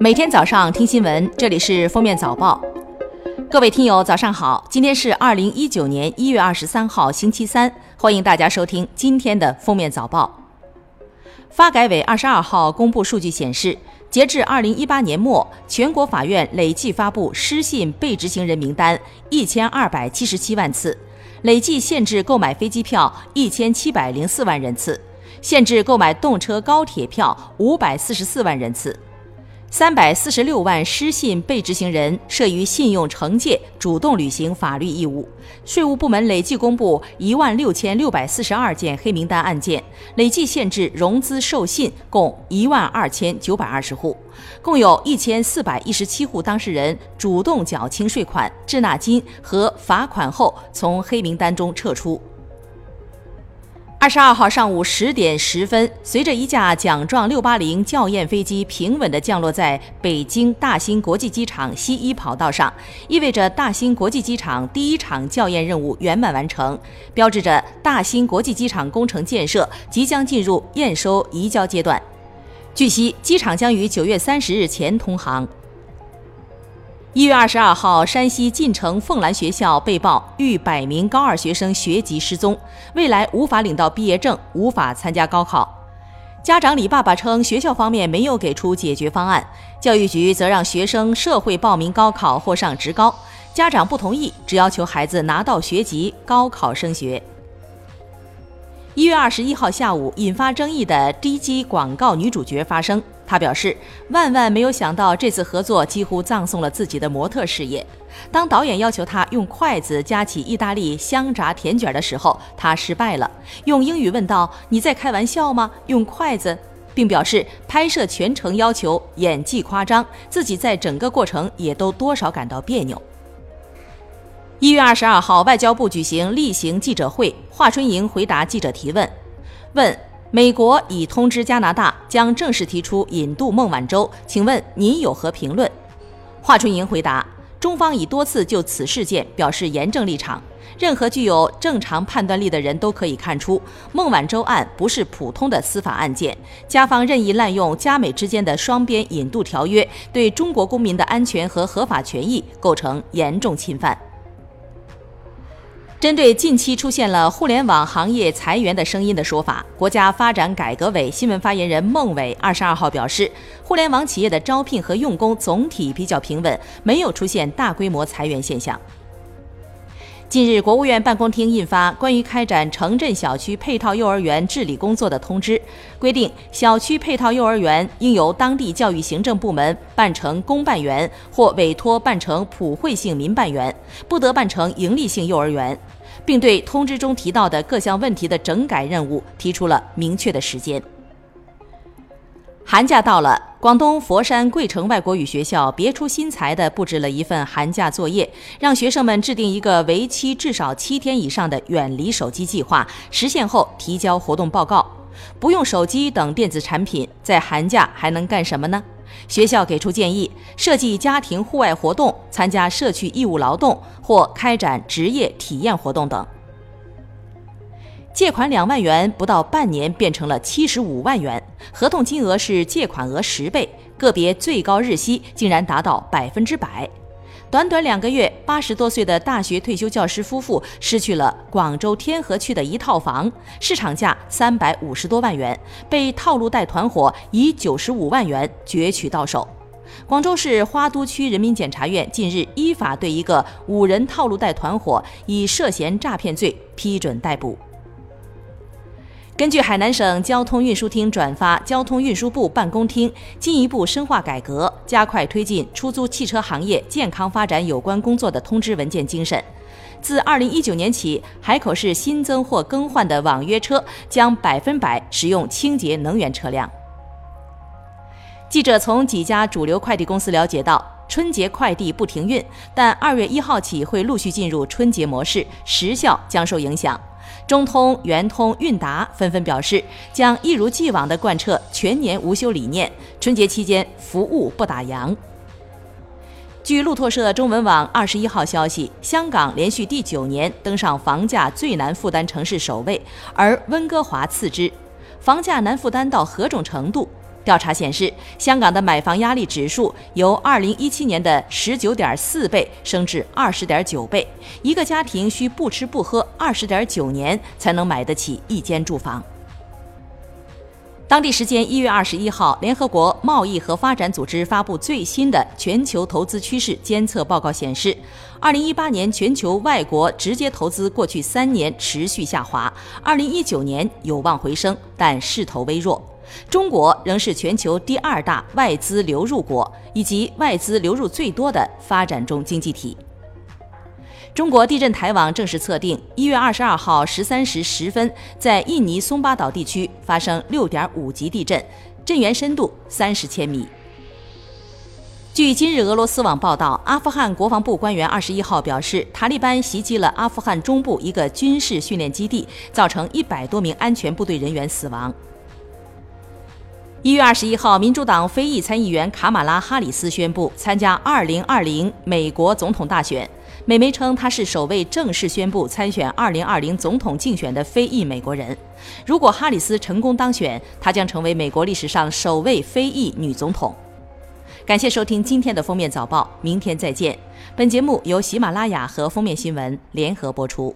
每天早上听新闻，这里是封面早报。各位听友，早上好！今天是二零一九年一月二十三号，星期三，欢迎大家收听今天的封面早报。发改委二十二号公布数据显示，截至二零一八年末，全国法院累计发布失信被执行人名单一千二百七十七万次，累计限制购买飞机票一千七百零四万人次，限制购买动车、高铁票五百四十四万人次。三百四十六万失信被执行人涉于信用惩戒主动履行法律义务，税务部门累计公布一万六千六百四十二件黑名单案件，累计限制融资授信共一万二千九百二十户，共有一千四百一十七户当事人主动缴清税款、滞纳金和罚款后从黑名单中撤出。二十二号上午十点十分，随着一架奖状六八零校验飞机平稳地降落在北京大兴国际机场西一跑道上，意味着大兴国际机场第一场校验任务圆满完成，标志着大兴国际机场工程建设即将进入验收移交阶段。据悉，机场将于九月三十日前通航。一月二十二号，山西晋城凤兰学校被曝逾百名高二学生学籍失踪，未来无法领到毕业证，无法参加高考。家长李爸爸称，学校方面没有给出解决方案，教育局则让学生社会报名高考或上职高，家长不同意，只要求孩子拿到学籍，高考升学。一月二十一号下午，引发争议的低级广告女主角发声。他表示，万万没有想到这次合作几乎葬送了自己的模特事业。当导演要求他用筷子夹起意大利香炸甜卷的时候，他失败了，用英语问道：“你在开玩笑吗？”用筷子，并表示拍摄全程要求演技夸张，自己在整个过程也都多少感到别扭。一月二十二号，外交部举行例行记者会，华春莹回答记者提问，问。美国已通知加拿大将正式提出引渡孟晚舟，请问您有何评论？华春莹回答：中方已多次就此事件表示严正立场。任何具有正常判断力的人都可以看出，孟晚舟案不是普通的司法案件，加方任意滥用加美之间的双边引渡条约，对中国公民的安全和合法权益构成严重侵犯。针对近期出现了互联网行业裁员的声音的说法，国家发展改革委新闻发言人孟伟二十二号表示，互联网企业的招聘和用工总体比较平稳，没有出现大规模裁员现象。近日，国务院办公厅印发《关于开展城镇小区配套幼儿园治理工作的通知》，规定小区配套幼儿园应由当地教育行政部门办成公办园或委托办成普惠性民办园，不得办成营利性幼儿园。并对通知中提到的各项问题的整改任务提出了明确的时间。寒假到了，广东佛山桂城外国语学校别出心裁地布置了一份寒假作业，让学生们制定一个为期至少七天以上的远离手机计划，实现后提交活动报告。不用手机等电子产品，在寒假还能干什么呢？学校给出建议：设计家庭户外活动、参加社区义务劳动或开展职业体验活动等。借款两万元，不到半年变成了七十五万元，合同金额是借款额十倍，个别最高日息竟然达到百分之百。短短两个月，八十多岁的大学退休教师夫妇失去了广州天河区的一套房，市场价三百五十多万元，被套路贷团伙以九十五万元攫取到手。广州市花都区人民检察院近日依法对一个五人套路贷团伙以涉嫌诈骗罪批准逮捕。根据海南省交通运输厅转发交通运输部办公厅进一步深化改革、加快推进出租汽车行业健康发展有关工作的通知文件精神，自二零一九年起，海口市新增或更换的网约车将百分百使用清洁能源车辆。记者从几家主流快递公司了解到，春节快递不停运，但二月一号起会陆续进入春节模式，时效将受影响。中通、圆通、韵达纷纷表示，将一如既往地贯彻全年无休理念，春节期间服务不打烊。据路透社中文网二十一号消息，香港连续第九年登上房价最难负担城市首位，而温哥华次之。房价难负担到何种程度？调查显示，香港的买房压力指数由2017年的19.4倍升至20.9倍，一个家庭需不吃不喝20.9年才能买得起一间住房。当地时间一月二十一号，联合国贸易和发展组织发布最新的全球投资趋势监测报告显示，二零一八年全球外国直接投资过去三年持续下滑，二零一九年有望回升，但势头微弱。中国仍是全球第二大外资流入国，以及外资流入最多的发展中经济体。中国地震台网正式测定，一月二十二号十三时十分，在印尼松巴岛地区发生六点五级地震，震源深度三十千米。据今日俄罗斯网报道，阿富汗国防部官员二十一号表示，塔利班袭击了阿富汗中部一个军事训练基地，造成一百多名安全部队人员死亡。一月二十一号，民主党非裔参议员卡马拉·哈里斯宣布参加二零二零美国总统大选。美媒称，他是首位正式宣布参选2020总统竞选的非裔美国人。如果哈里斯成功当选，她将成为美国历史上首位非裔女总统。感谢收听今天的封面早报，明天再见。本节目由喜马拉雅和封面新闻联合播出。